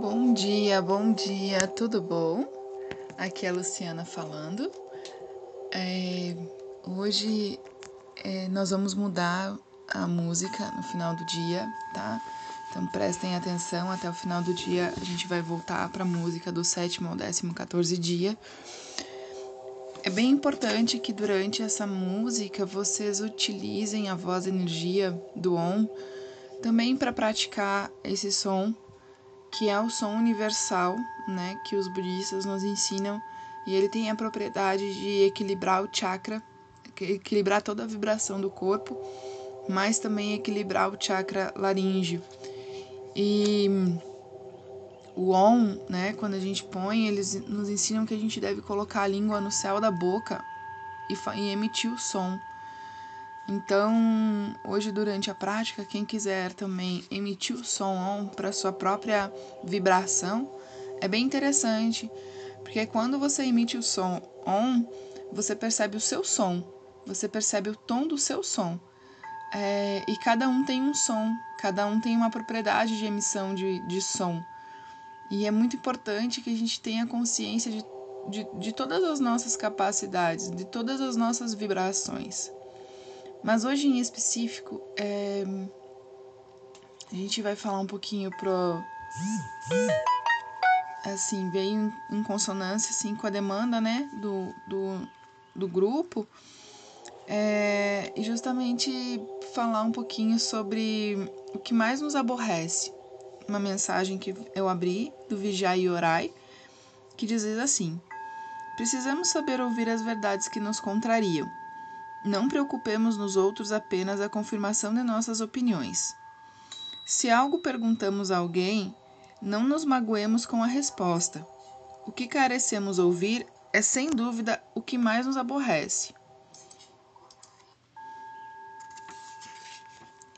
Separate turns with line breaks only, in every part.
Bom dia, bom dia, tudo bom? Aqui é a Luciana falando. É, hoje é, nós vamos mudar a música no final do dia, tá? Então prestem atenção, até o final do dia a gente vai voltar para a música do sétimo ao décimo 14 dia. É bem importante que durante essa música vocês utilizem a voz energia do OM também para praticar esse som que é o som universal, né, que os budistas nos ensinam, e ele tem a propriedade de equilibrar o chakra, equilibrar toda a vibração do corpo, mas também equilibrar o chakra laríngeo. E o OM, né, quando a gente põe, eles nos ensinam que a gente deve colocar a língua no céu da boca e, e emitir o som. Então, hoje durante a prática, quem quiser também emitir o som on para sua própria vibração, é bem interessante, porque quando você emite o som on, você percebe o seu som, você percebe o tom do seu som. É, e cada um tem um som, cada um tem uma propriedade de emissão de, de som. E é muito importante que a gente tenha consciência de, de, de todas as nossas capacidades, de todas as nossas vibrações. Mas hoje em específico, é, a gente vai falar um pouquinho pro. Assim, veio em consonância assim, com a demanda né, do, do, do grupo. É, e justamente falar um pouquinho sobre o que mais nos aborrece. Uma mensagem que eu abri do e Orai, que diz assim: Precisamos saber ouvir as verdades que nos contrariam não preocupemos nos outros apenas a confirmação de nossas opiniões. Se algo perguntamos a alguém, não nos magoemos com a resposta. O que carecemos ouvir é sem dúvida o que mais nos aborrece.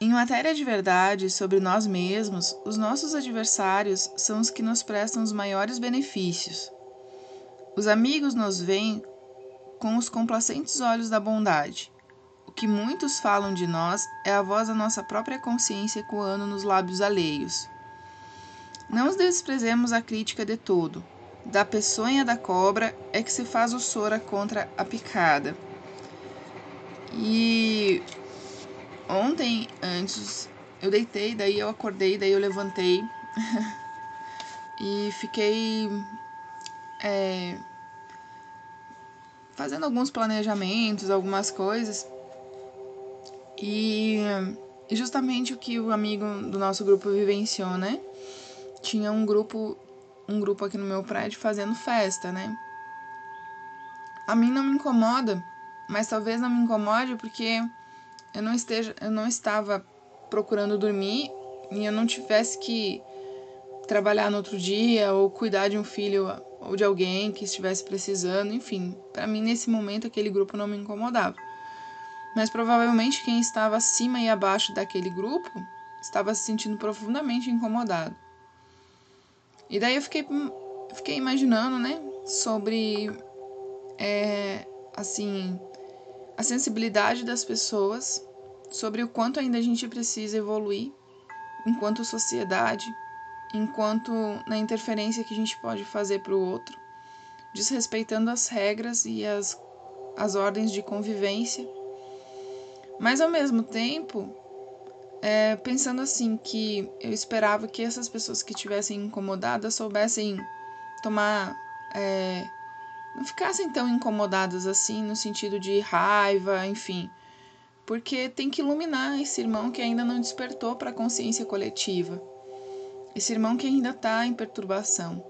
Em matéria de verdade sobre nós mesmos, os nossos adversários são os que nos prestam os maiores benefícios. Os amigos nos veem com os complacentes olhos da bondade. O que muitos falam de nós é a voz da nossa própria consciência ecoando nos lábios alheios. Não desprezemos a crítica de todo. Da peçonha da cobra é que se faz o sora contra a picada. E ontem, antes, eu deitei, daí eu acordei, daí eu levantei e fiquei é, fazendo alguns planejamentos, algumas coisas. E, justamente o que o amigo do nosso grupo vivenciou, né? Tinha um grupo, um grupo aqui no meu prédio fazendo festa, né? A mim não me incomoda, mas talvez não me incomode porque eu não esteja, eu não estava procurando dormir e eu não tivesse que trabalhar no outro dia ou cuidar de um filho ou de alguém que estivesse precisando, enfim, para mim nesse momento aquele grupo não me incomodava. Mas provavelmente quem estava acima e abaixo daquele grupo estava se sentindo profundamente incomodado. E daí eu fiquei, fiquei imaginando, né, sobre, é, assim, a sensibilidade das pessoas, sobre o quanto ainda a gente precisa evoluir enquanto sociedade, enquanto na interferência que a gente pode fazer para o outro, desrespeitando as regras e as, as ordens de convivência, mas ao mesmo tempo é, pensando assim que eu esperava que essas pessoas que estivessem incomodadas soubessem tomar é, não ficassem tão incomodadas assim no sentido de raiva, enfim, porque tem que iluminar esse irmão que ainda não despertou para a consciência coletiva esse irmão que ainda está em perturbação.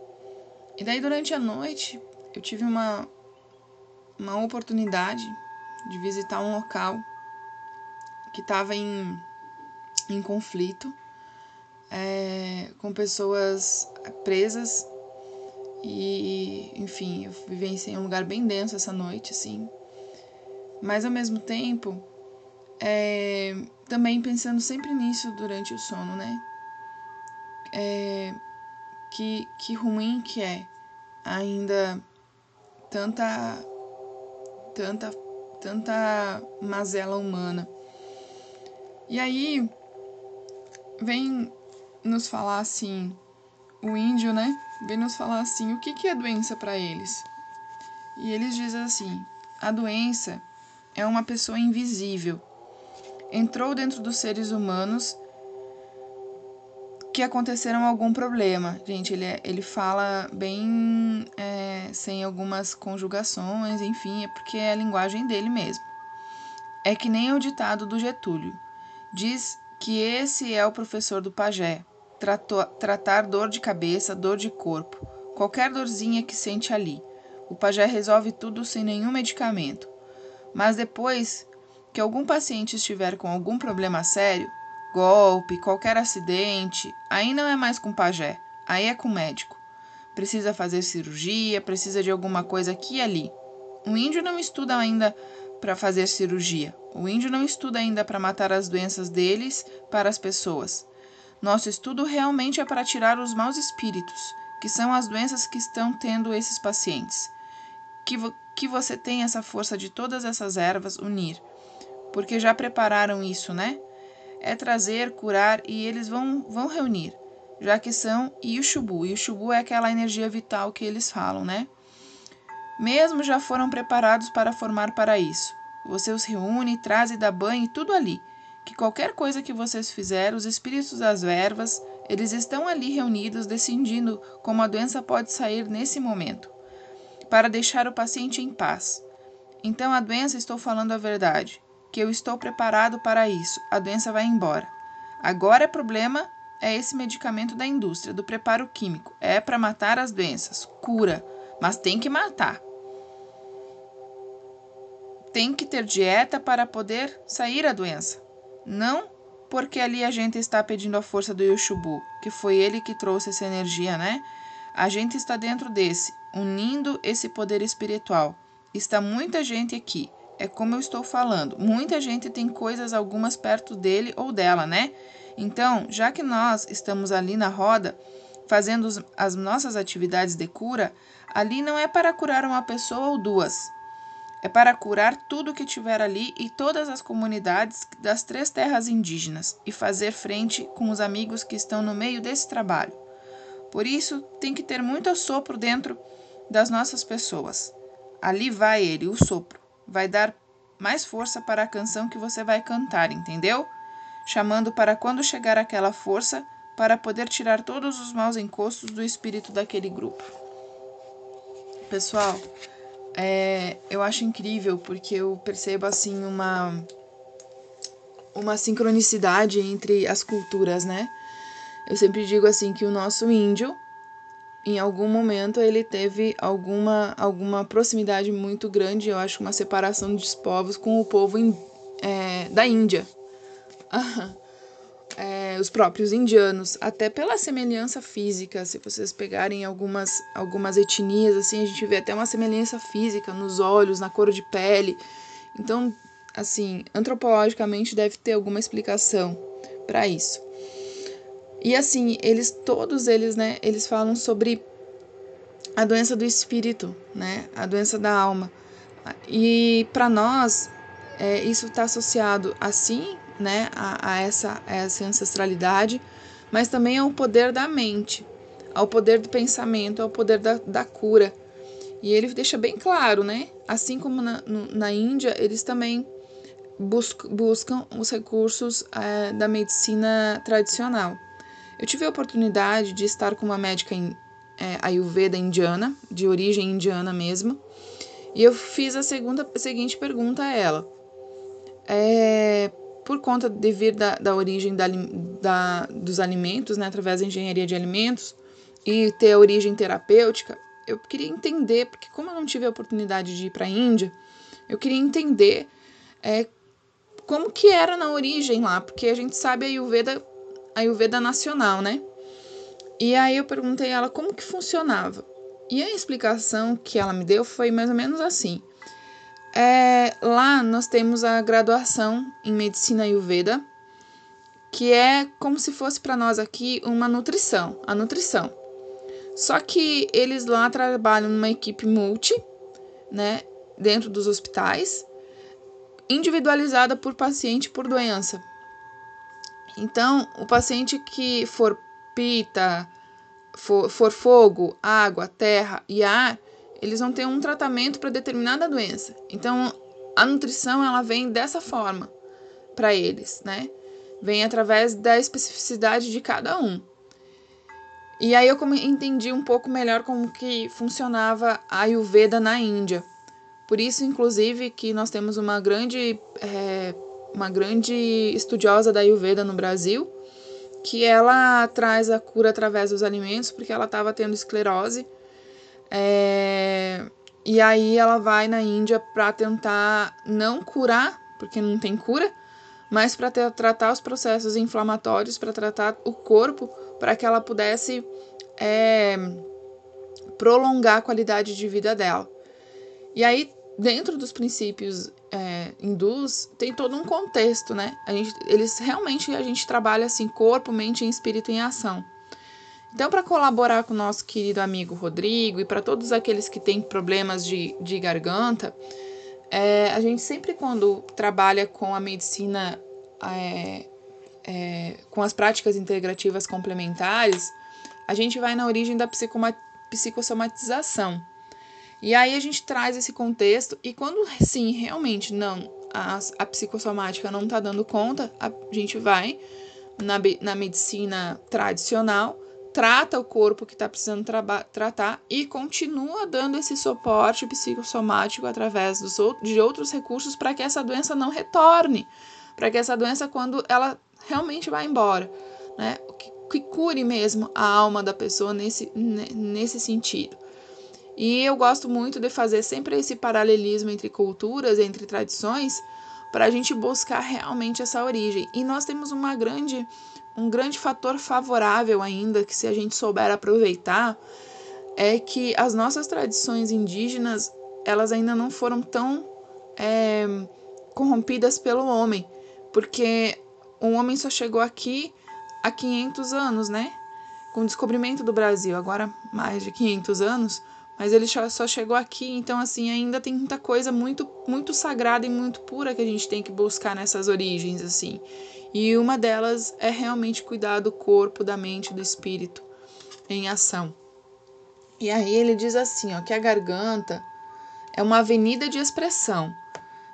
E daí durante a noite eu tive uma, uma oportunidade de visitar um local que estava em, em conflito, é, com pessoas presas e, enfim, eu vivenciei um lugar bem denso essa noite, assim. Mas ao mesmo tempo, é, também pensando sempre nisso durante o sono, né? É, que, que ruim que é ainda tanta tanta tanta mazela humana. E aí vem nos falar assim o índio, né, vem nos falar assim: o que, que é doença para eles? E eles dizem assim: a doença é uma pessoa invisível. Entrou dentro dos seres humanos que aconteceram algum problema. Gente, ele, é, ele fala bem é, sem algumas conjugações, enfim, é porque é a linguagem dele mesmo. É que nem o ditado do Getúlio. Diz que esse é o professor do pajé. Tratou, tratar dor de cabeça, dor de corpo, qualquer dorzinha que sente ali. O pajé resolve tudo sem nenhum medicamento. Mas depois que algum paciente estiver com algum problema sério, golpe, qualquer acidente, aí não é mais com pajé, aí é com médico. Precisa fazer cirurgia, precisa de alguma coisa aqui e ali. O índio não estuda ainda para fazer cirurgia. O índio não estuda ainda para matar as doenças deles para as pessoas. Nosso estudo realmente é para tirar os maus espíritos, que são as doenças que estão tendo esses pacientes. Que, vo que você tem essa força de todas essas ervas unir, porque já prepararam isso, né? É trazer, curar e eles vão, vão reunir, já que são Yushubu. Yushubu é aquela energia vital que eles falam, né? Mesmo já foram preparados para formar para isso. Você os reúne, traz e dá banho e tudo ali. Que qualquer coisa que vocês fizerem, os espíritos das ervas, eles estão ali reunidos decidindo como a doença pode sair nesse momento para deixar o paciente em paz. Então a doença, estou falando a verdade, que eu estou preparado para isso. A doença vai embora. Agora é problema é esse medicamento da indústria, do preparo químico. É para matar as doenças, cura, mas tem que matar. Tem que ter dieta para poder sair a doença. Não porque ali a gente está pedindo a força do Yoshubu, que foi ele que trouxe essa energia, né? A gente está dentro desse, unindo esse poder espiritual. Está muita gente aqui. É como eu estou falando. Muita gente tem coisas algumas perto dele ou dela, né? Então, já que nós estamos ali na roda, fazendo as nossas atividades de cura, ali não é para curar uma pessoa ou duas. É para curar tudo que tiver ali e todas as comunidades das três terras indígenas e fazer frente com os amigos que estão no meio desse trabalho. Por isso, tem que ter muito sopro dentro das nossas pessoas. Ali vai ele, o sopro. Vai dar mais força para a canção que você vai cantar, entendeu? Chamando para quando chegar aquela força para poder tirar todos os maus encostos do espírito daquele grupo. Pessoal, é, eu acho incrível porque eu percebo assim uma uma sincronicidade entre as culturas, né? Eu sempre digo assim que o nosso índio, em algum momento, ele teve alguma, alguma proximidade muito grande, eu acho, uma separação dos povos com o povo in, é, da Índia. é, os próprios indianos, até pela semelhança física, se vocês pegarem algumas, algumas etnias, assim, a gente vê até uma semelhança física nos olhos, na cor de pele. Então, assim, antropologicamente deve ter alguma explicação para isso. E assim, eles todos eles, né, eles falam sobre a doença do espírito, né, a doença da alma. E para nós, é, isso está associado assim, né, a, a, essa, a essa ancestralidade, mas também ao poder da mente, ao poder do pensamento, ao poder da, da cura. E ele deixa bem claro, né, assim como na, na Índia, eles também buscam, buscam os recursos é, da medicina tradicional. Eu tive a oportunidade de estar com uma médica em, é, ayurveda indiana, de origem indiana mesmo, e eu fiz a segunda, a seguinte pergunta a ela. É, por conta de vir da, da origem da, da, dos alimentos, né, através da engenharia de alimentos, e ter a origem terapêutica, eu queria entender, porque como eu não tive a oportunidade de ir para a Índia, eu queria entender é, como que era na origem lá, porque a gente sabe a Ayurveda Ayurveda nacional, né? E aí eu perguntei a ela como que funcionava. E a explicação que ela me deu foi mais ou menos assim. É, lá nós temos a graduação em medicina Ayurveda, que é como se fosse para nós aqui uma nutrição, a nutrição. Só que eles lá trabalham numa equipe multi, né, dentro dos hospitais, individualizada por paciente por doença. Então, o paciente que for pita, for, for fogo, água, terra e ar, eles vão ter um tratamento para determinada doença. Então, a nutrição ela vem dessa forma para eles, né? Vem através da especificidade de cada um. E aí eu entendi um pouco melhor como que funcionava a Ayurveda na Índia. Por isso, inclusive, que nós temos uma grande, é, uma grande estudiosa da Ayurveda no Brasil, que ela traz a cura através dos alimentos, porque ela estava tendo esclerose. É, e aí ela vai na Índia para tentar não curar, porque não tem cura, mas para tratar os processos inflamatórios, para tratar o corpo, para que ela pudesse é, prolongar a qualidade de vida dela. E aí, dentro dos princípios é, hindus, tem todo um contexto, né? A gente, eles realmente a gente trabalha assim, corpo, mente e espírito em ação. Então, para colaborar com o nosso querido amigo Rodrigo e para todos aqueles que têm problemas de, de garganta, é, a gente sempre, quando trabalha com a medicina, é, é, com as práticas integrativas complementares, a gente vai na origem da psicossomatização. E aí a gente traz esse contexto, e quando sim, realmente não, a, a psicossomática não está dando conta, a gente vai na, na medicina tradicional trata o corpo que está precisando tratar e continua dando esse suporte psicossomático através dos, de outros recursos para que essa doença não retorne, para que essa doença, quando ela realmente vai embora, né, que, que cure mesmo a alma da pessoa nesse, nesse sentido. E eu gosto muito de fazer sempre esse paralelismo entre culturas, entre tradições, para a gente buscar realmente essa origem. E nós temos uma grande um grande fator favorável ainda, que se a gente souber aproveitar, é que as nossas tradições indígenas, elas ainda não foram tão é, corrompidas pelo homem, porque o homem só chegou aqui há 500 anos, né? Com o descobrimento do Brasil, agora mais de 500 anos, mas ele só chegou aqui, então assim, ainda tem muita coisa muito muito sagrada e muito pura que a gente tem que buscar nessas origens assim. E uma delas é realmente cuidar do corpo, da mente, do espírito em ação. E aí ele diz assim, ó, que a garganta é uma avenida de expressão,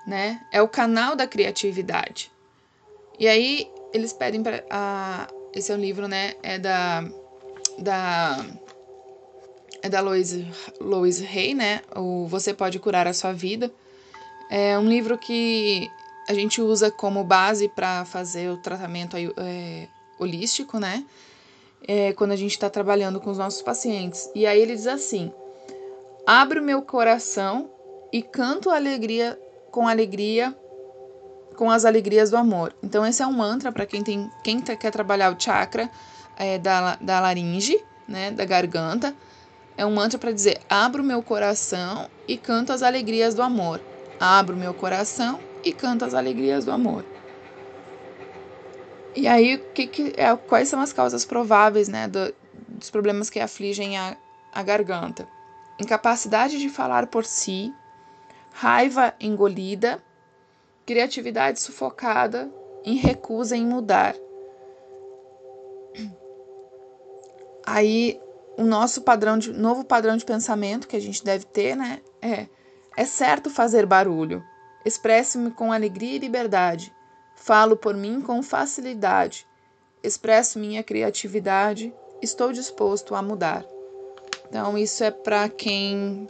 né? É o canal da criatividade. E aí eles pedem para esse é um livro, né? É da da é da Louise, Louise Hay, né? O Você Pode Curar a Sua Vida. É um livro que a gente usa como base para fazer o tratamento é, holístico, né? É, quando a gente está trabalhando com os nossos pacientes. E aí ele diz assim: Abro meu coração e canto alegria com alegria com as alegrias do amor. Então esse é um mantra para quem tem quem tá, quer trabalhar o chakra é, da, da laringe, né, da garganta. É um mantra para dizer: abro meu coração e canto as alegrias do amor. Abro meu coração e canta as alegrias do amor. E aí, que, que é, quais são as causas prováveis né, do, dos problemas que afligem a, a garganta? Incapacidade de falar por si, raiva engolida, criatividade sufocada, em recusa em mudar. Aí, o nosso padrão de novo padrão de pensamento que a gente deve ter, né, é é certo fazer barulho, Expresso-me com alegria e liberdade. Falo por mim com facilidade. Expresso minha criatividade. Estou disposto a mudar. Então, isso é para quem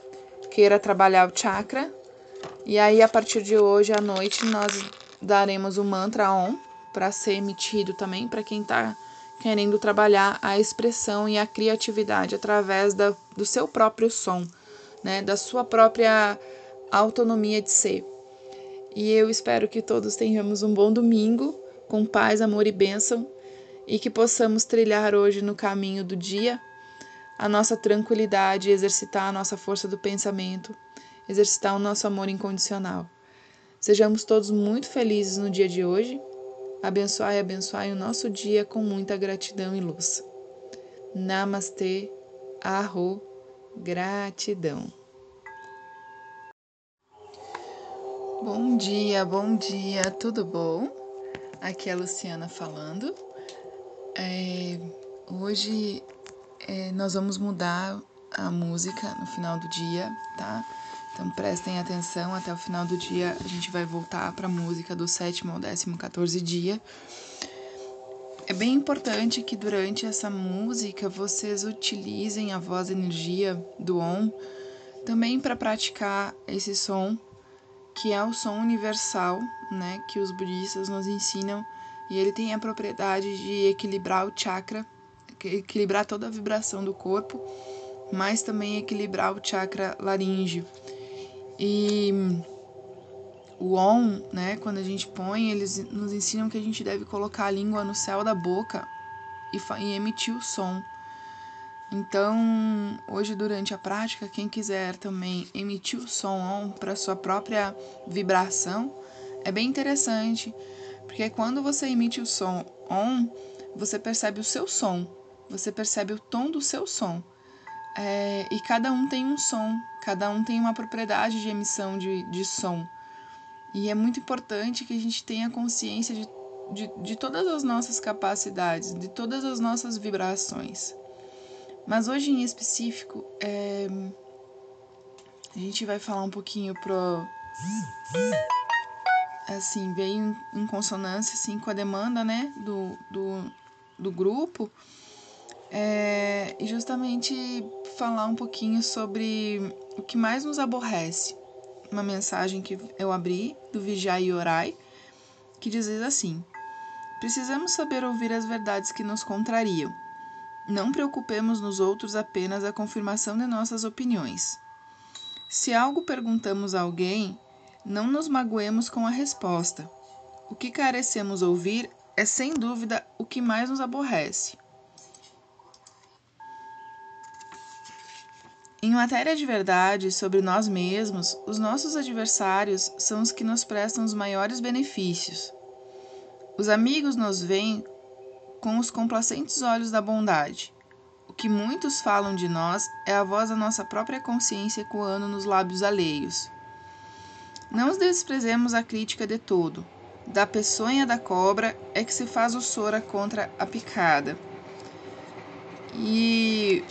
queira trabalhar o chakra. E aí, a partir de hoje à noite, nós daremos o mantra OM para ser emitido também para quem está querendo trabalhar a expressão e a criatividade através da, do seu próprio som, né, da sua própria autonomia de ser. E eu espero que todos tenhamos um bom domingo, com paz, amor e bênção, e que possamos trilhar hoje no caminho do dia a nossa tranquilidade, exercitar a nossa força do pensamento, exercitar o nosso amor incondicional. Sejamos todos muito felizes no dia de hoje. Abençoai e abençoai o nosso dia com muita gratidão e luz. Namastê, arro, gratidão. Bom dia, bom dia, tudo bom? Aqui é a Luciana falando. É, hoje é, nós vamos mudar a música no final do dia, tá? Então prestem atenção, até o final do dia a gente vai voltar para a música do sétimo ao décimo 14 dia. É bem importante que durante essa música vocês utilizem a voz energia do Om também para praticar esse som que é o som universal, né, que os budistas nos ensinam, e ele tem a propriedade de equilibrar o chakra, equilibrar toda a vibração do corpo, mas também equilibrar o chakra laríngeo. E o on, né, quando a gente põe, eles nos ensinam que a gente deve colocar a língua no céu da boca e, e emitir o som. Então, hoje durante a prática, quem quiser também emitir o som on para sua própria vibração, é bem interessante, porque quando você emite o som on, você percebe o seu som, você percebe o tom do seu som. É, e cada um tem um som, cada um tem uma propriedade de emissão de, de som. E é muito importante que a gente tenha consciência de, de, de todas as nossas capacidades, de todas as nossas vibrações. Mas hoje em específico, é... a gente vai falar um pouquinho pro. Assim, veio em consonância assim, com a demanda né, do, do, do grupo. É... Justamente falar um pouquinho sobre o que mais nos aborrece. Uma mensagem que eu abri do e Orai, que diz assim: Precisamos saber ouvir as verdades que nos contrariam não preocupemos nos outros apenas a confirmação de nossas opiniões. Se algo perguntamos a alguém, não nos magoemos com a resposta. O que carecemos ouvir é sem dúvida o que mais nos aborrece. Em matéria de verdade sobre nós mesmos, os nossos adversários são os que nos prestam os maiores benefícios. Os amigos nos veem com os complacentes olhos da bondade. O que muitos falam de nós é a voz da nossa própria consciência ecoando nos lábios alheios. Não os desprezemos a crítica de todo. Da peçonha da cobra é que se faz o sora contra a picada. E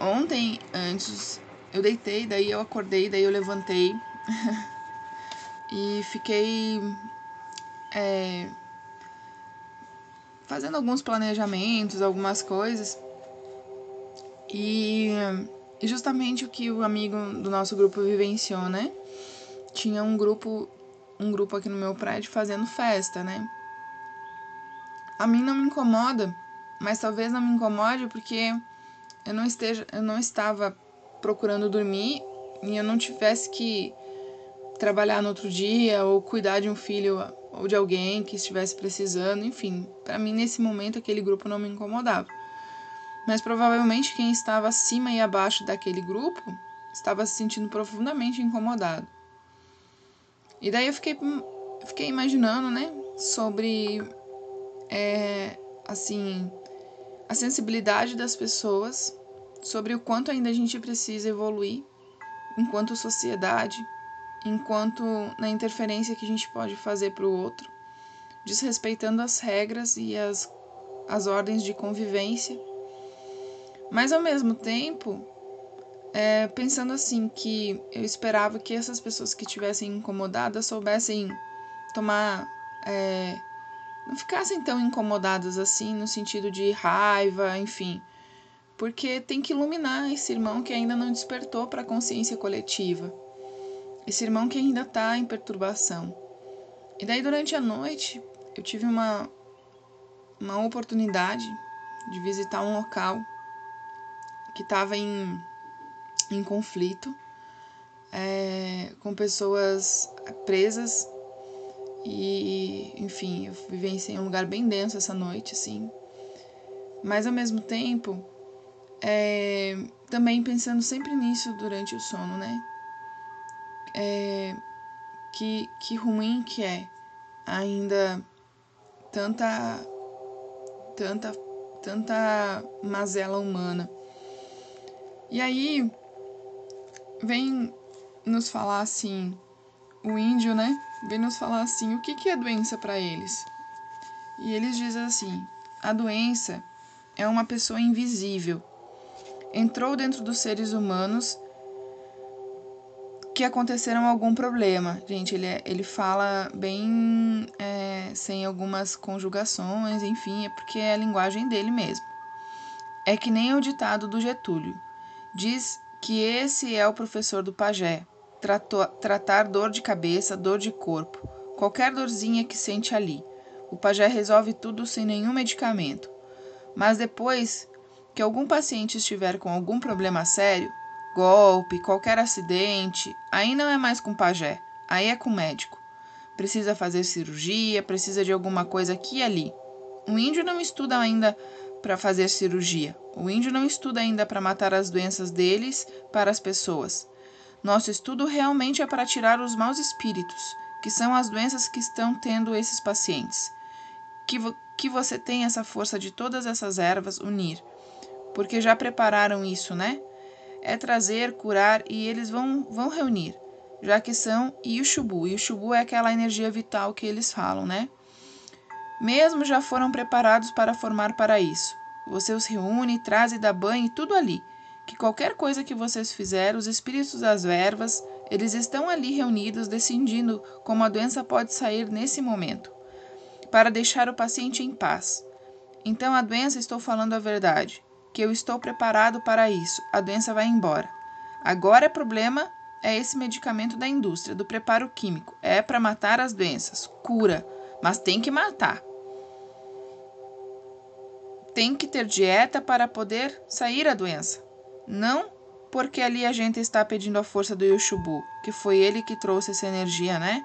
ontem, antes, eu deitei, daí eu acordei, daí eu levantei e fiquei é, fazendo alguns planejamentos, algumas coisas. E, e justamente o que o amigo do nosso grupo vivenciou, né? Tinha um grupo, um grupo aqui no meu prédio fazendo festa, né? A mim não me incomoda, mas talvez não me incomode porque eu não esteja, eu não estava procurando dormir e eu não tivesse que trabalhar no outro dia ou cuidar de um filho ou de alguém que estivesse precisando, enfim, para mim nesse momento aquele grupo não me incomodava. Mas provavelmente quem estava acima e abaixo daquele grupo estava se sentindo profundamente incomodado. E daí eu fiquei, fiquei imaginando, né, sobre, é, assim, a sensibilidade das pessoas, sobre o quanto ainda a gente precisa evoluir enquanto sociedade enquanto na interferência que a gente pode fazer para o outro, desrespeitando as regras e as, as ordens de convivência, mas ao mesmo tempo é, pensando assim que eu esperava que essas pessoas que estivessem incomodadas soubessem tomar é, não ficassem tão incomodadas assim no sentido de raiva, enfim, porque tem que iluminar esse irmão que ainda não despertou para a consciência coletiva esse irmão que ainda está em perturbação. E daí durante a noite eu tive uma uma oportunidade de visitar um local que estava em, em conflito, é, com pessoas presas e, enfim, eu vivenciei um lugar bem denso essa noite, assim. Mas ao mesmo tempo, é, também pensando sempre nisso durante o sono, né? é, que, que ruim que é ainda tanta tanta tanta mazela humana. E aí vem nos falar assim, o índio, né? Vem nos falar assim, o que, que é doença para eles? E eles dizem assim: a doença é uma pessoa invisível. Entrou dentro dos seres humanos que aconteceram algum problema. Gente, ele, é, ele fala bem é, sem algumas conjugações, enfim, é porque é a linguagem dele mesmo. É que nem o ditado do Getúlio. Diz que esse é o professor do pajé. Tratou, tratar dor de cabeça, dor de corpo, qualquer dorzinha que sente ali. O pajé resolve tudo sem nenhum medicamento. Mas depois que algum paciente estiver com algum problema sério, golpe, qualquer acidente, aí não é mais com pajé, aí é com médico. Precisa fazer cirurgia, precisa de alguma coisa aqui e ali. O índio não estuda ainda para fazer cirurgia. O índio não estuda ainda para matar as doenças deles para as pessoas. Nosso estudo realmente é para tirar os maus espíritos, que são as doenças que estão tendo esses pacientes. Que, vo que você tem essa força de todas essas ervas unir. Porque já prepararam isso, né? é trazer, curar e eles vão, vão reunir, já que são Yushubu. Yushubu é aquela energia vital que eles falam, né? Mesmo já foram preparados para formar para isso. Você os reúne, traz e dá banho e tudo ali. Que qualquer coisa que vocês fizerem, os espíritos das ervas, eles estão ali reunidos decidindo como a doença pode sair nesse momento, para deixar o paciente em paz. Então a doença, estou falando a verdade que eu estou preparado para isso. A doença vai embora. Agora o problema é esse medicamento da indústria, do preparo químico. É para matar as doenças, cura, mas tem que matar. Tem que ter dieta para poder sair a doença. Não porque ali a gente está pedindo a força do Yoshubu, que foi ele que trouxe essa energia, né?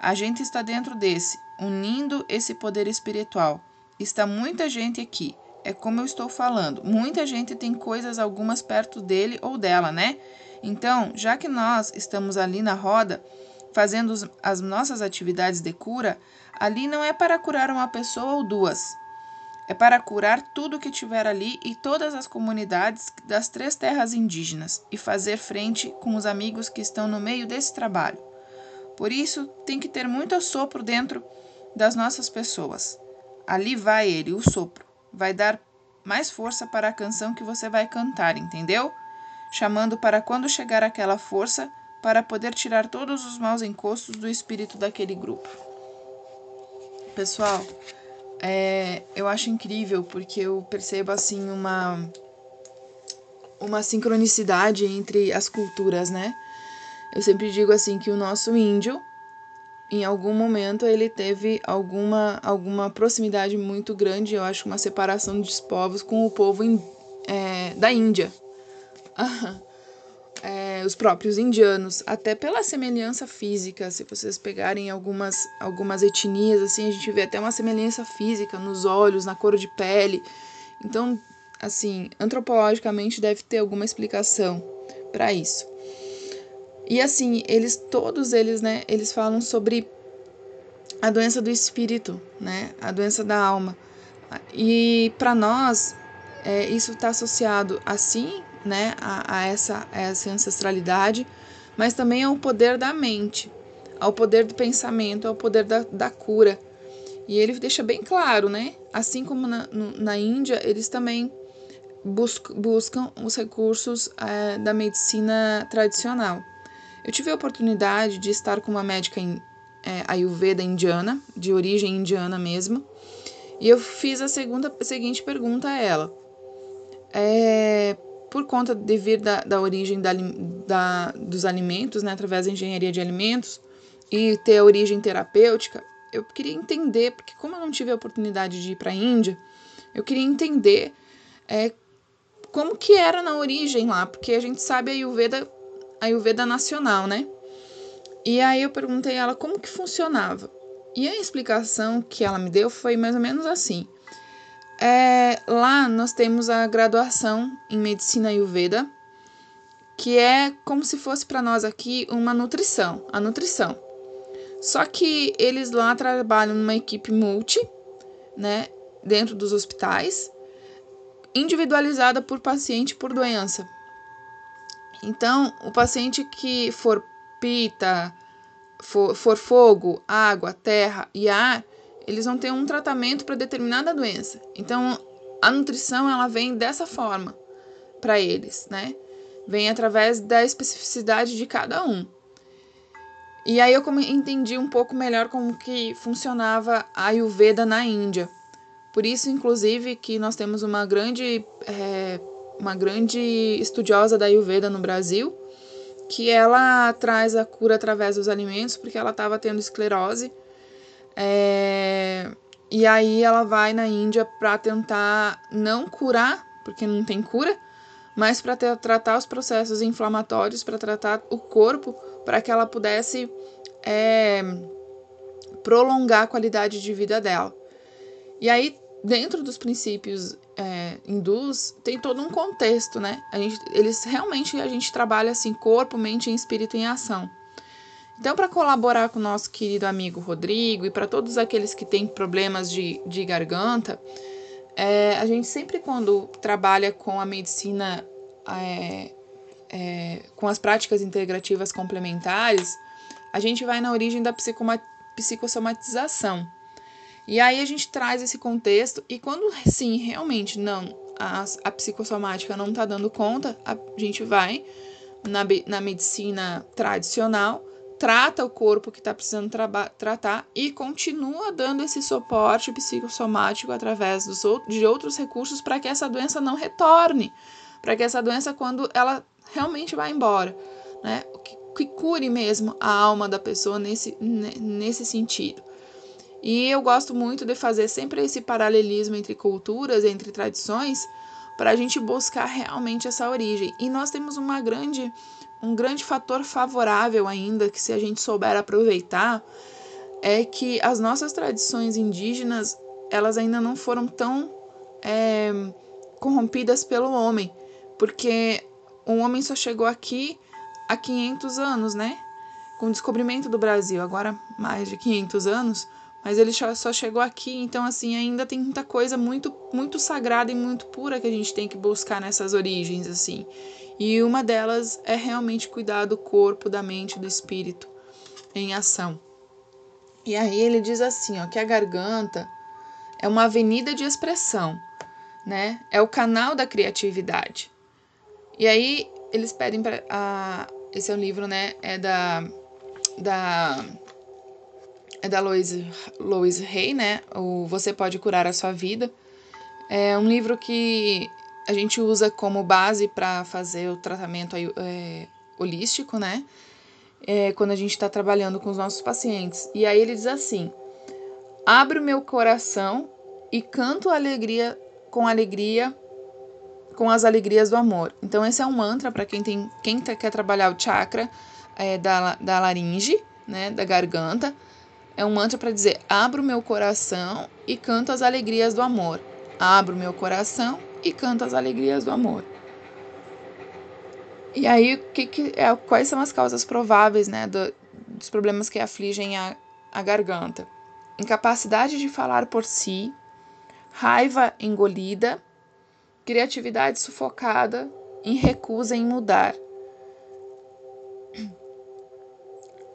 A gente está dentro desse, unindo esse poder espiritual. Está muita gente aqui é como eu estou falando. Muita gente tem coisas algumas perto dele ou dela, né? Então, já que nós estamos ali na roda, fazendo as nossas atividades de cura, ali não é para curar uma pessoa ou duas. É para curar tudo que tiver ali e todas as comunidades das três terras indígenas e fazer frente com os amigos que estão no meio desse trabalho. Por isso, tem que ter muito sopro dentro das nossas pessoas. Ali vai ele, o sopro vai dar mais força para a canção que você vai cantar, entendeu? Chamando para quando chegar aquela força para poder tirar todos os maus encostos do espírito daquele grupo. Pessoal, é, eu acho incrível porque eu percebo assim uma uma sincronicidade entre as culturas, né? Eu sempre digo assim que o nosso índio em algum momento ele teve alguma, alguma proximidade muito grande, eu acho, uma separação dos povos com o povo in, é, da Índia. é, os próprios indianos, até pela semelhança física, se vocês pegarem algumas, algumas etnias, assim, a gente vê até uma semelhança física nos olhos, na cor de pele. Então, assim, antropologicamente deve ter alguma explicação para isso. E assim, eles todos eles, né, eles falam sobre a doença do espírito, né, a doença da alma. E para nós, é, isso está associado assim, né, a, a, essa, a essa ancestralidade, mas também ao poder da mente, ao poder do pensamento, ao poder da, da cura. E ele deixa bem claro, né? Assim como na, na Índia, eles também buscam os recursos é, da medicina tradicional. Eu tive a oportunidade de estar com uma médica em, é, ayurveda indiana, de origem indiana mesmo, e eu fiz a, segunda, seguinte pergunta a ela. É, por conta de vir da, da origem da, da, dos alimentos, né, através da engenharia de alimentos, e ter a origem terapêutica, eu queria entender, porque como eu não tive a oportunidade de ir para a Índia, eu queria entender é, como que era na origem lá, porque a gente sabe a Ayurveda Ayurveda nacional, né? E aí eu perguntei a ela como que funcionava. E a explicação que ela me deu foi mais ou menos assim. É, lá nós temos a graduação em medicina Ayurveda, que é como se fosse para nós aqui uma nutrição, a nutrição. Só que eles lá trabalham numa equipe multi, né, dentro dos hospitais, individualizada por paciente por doença. Então, o paciente que for pita, for, for fogo, água, terra e ar, eles vão ter um tratamento para determinada doença. Então, a nutrição ela vem dessa forma para eles, né? Vem através da especificidade de cada um. E aí eu entendi um pouco melhor como que funcionava a Ayurveda na Índia. Por isso, inclusive, que nós temos uma grande, é, uma grande estudiosa da Ayurveda no Brasil, que ela traz a cura através dos alimentos, porque ela estava tendo esclerose. É, e aí ela vai na Índia para tentar não curar, porque não tem cura, mas para tratar os processos inflamatórios, para tratar o corpo, para que ela pudesse é, prolongar a qualidade de vida dela. E aí, dentro dos princípios é, hindus, tem todo um contexto, né? A gente, eles realmente a gente trabalha assim, corpo, mente e espírito em ação. Então, para colaborar com o nosso querido amigo Rodrigo e para todos aqueles que têm problemas de, de garganta, é, a gente sempre, quando trabalha com a medicina, é, é, com as práticas integrativas complementares, a gente vai na origem da psicossomatização. E aí a gente traz esse contexto, e quando sim, realmente não, a, a psicossomática não está dando conta, a gente vai na, na medicina tradicional trata o corpo que está precisando tratar e continua dando esse suporte psicossomático através dos, de outros recursos para que essa doença não retorne, para que essa doença, quando ela realmente vai embora, né, que, que cure mesmo a alma da pessoa nesse, nesse sentido. E eu gosto muito de fazer sempre esse paralelismo entre culturas, entre tradições, para a gente buscar realmente essa origem. E nós temos uma grande um grande fator favorável ainda, que se a gente souber aproveitar, é que as nossas tradições indígenas, elas ainda não foram tão é, corrompidas pelo homem, porque o homem só chegou aqui há 500 anos, né? Com o descobrimento do Brasil, agora mais de 500 anos, mas ele só chegou aqui, então assim, ainda tem muita coisa muito muito sagrada e muito pura que a gente tem que buscar nessas origens assim. E uma delas é realmente cuidar do corpo, da mente, do espírito em ação. E aí ele diz assim, ó, que a garganta é uma avenida de expressão, né? É o canal da criatividade. E aí eles pedem para esse é um livro, né? É da da é da Louise, Louise Hay, né? O Você Pode Curar a Sua Vida. É um livro que a gente usa como base para fazer o tratamento é, holístico, né? É, quando a gente está trabalhando com os nossos pacientes. E aí ele diz assim: abre o meu coração e canto alegria com alegria com as alegrias do amor. Então esse é um mantra para quem tem quem tá, quer trabalhar o chakra é, da, da laringe, né, da garganta. É um mantra para dizer: abro meu coração e canto as alegrias do amor. Abro meu coração e canta as alegrias do amor. E aí, que, que é, quais são as causas prováveis né, do, dos problemas que afligem a, a garganta? Incapacidade de falar por si, raiva engolida, criatividade sufocada, em recusa em mudar.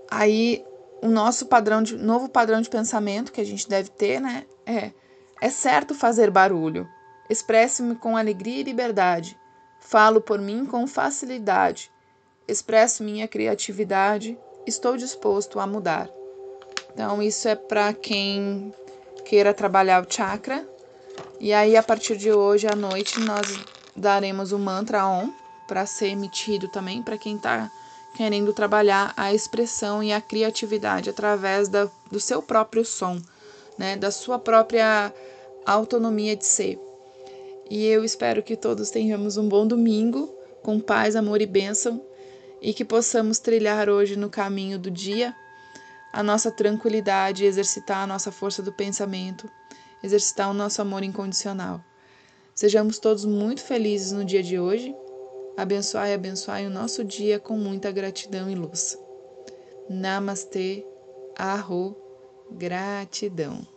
Aí, o nosso padrão de novo padrão de pensamento que a gente deve ter, né, é é certo fazer barulho. Expresso-me com alegria e liberdade. Falo por mim com facilidade. Expresso minha criatividade. Estou disposto a mudar. Então, isso é para quem queira trabalhar o chakra. E aí, a partir de hoje à noite, nós daremos o mantra OM para ser emitido também para quem está querendo trabalhar a expressão e a criatividade através da, do seu próprio som, né, da sua própria autonomia de ser. E eu espero que todos tenhamos um bom domingo, com paz, amor e bênção, e que possamos trilhar hoje no caminho do dia a nossa tranquilidade, exercitar a nossa força do pensamento, exercitar o nosso amor incondicional. Sejamos todos muito felizes no dia de hoje. Abençoai e abençoai o nosso dia com muita gratidão e luz. Namastê, arro, gratidão.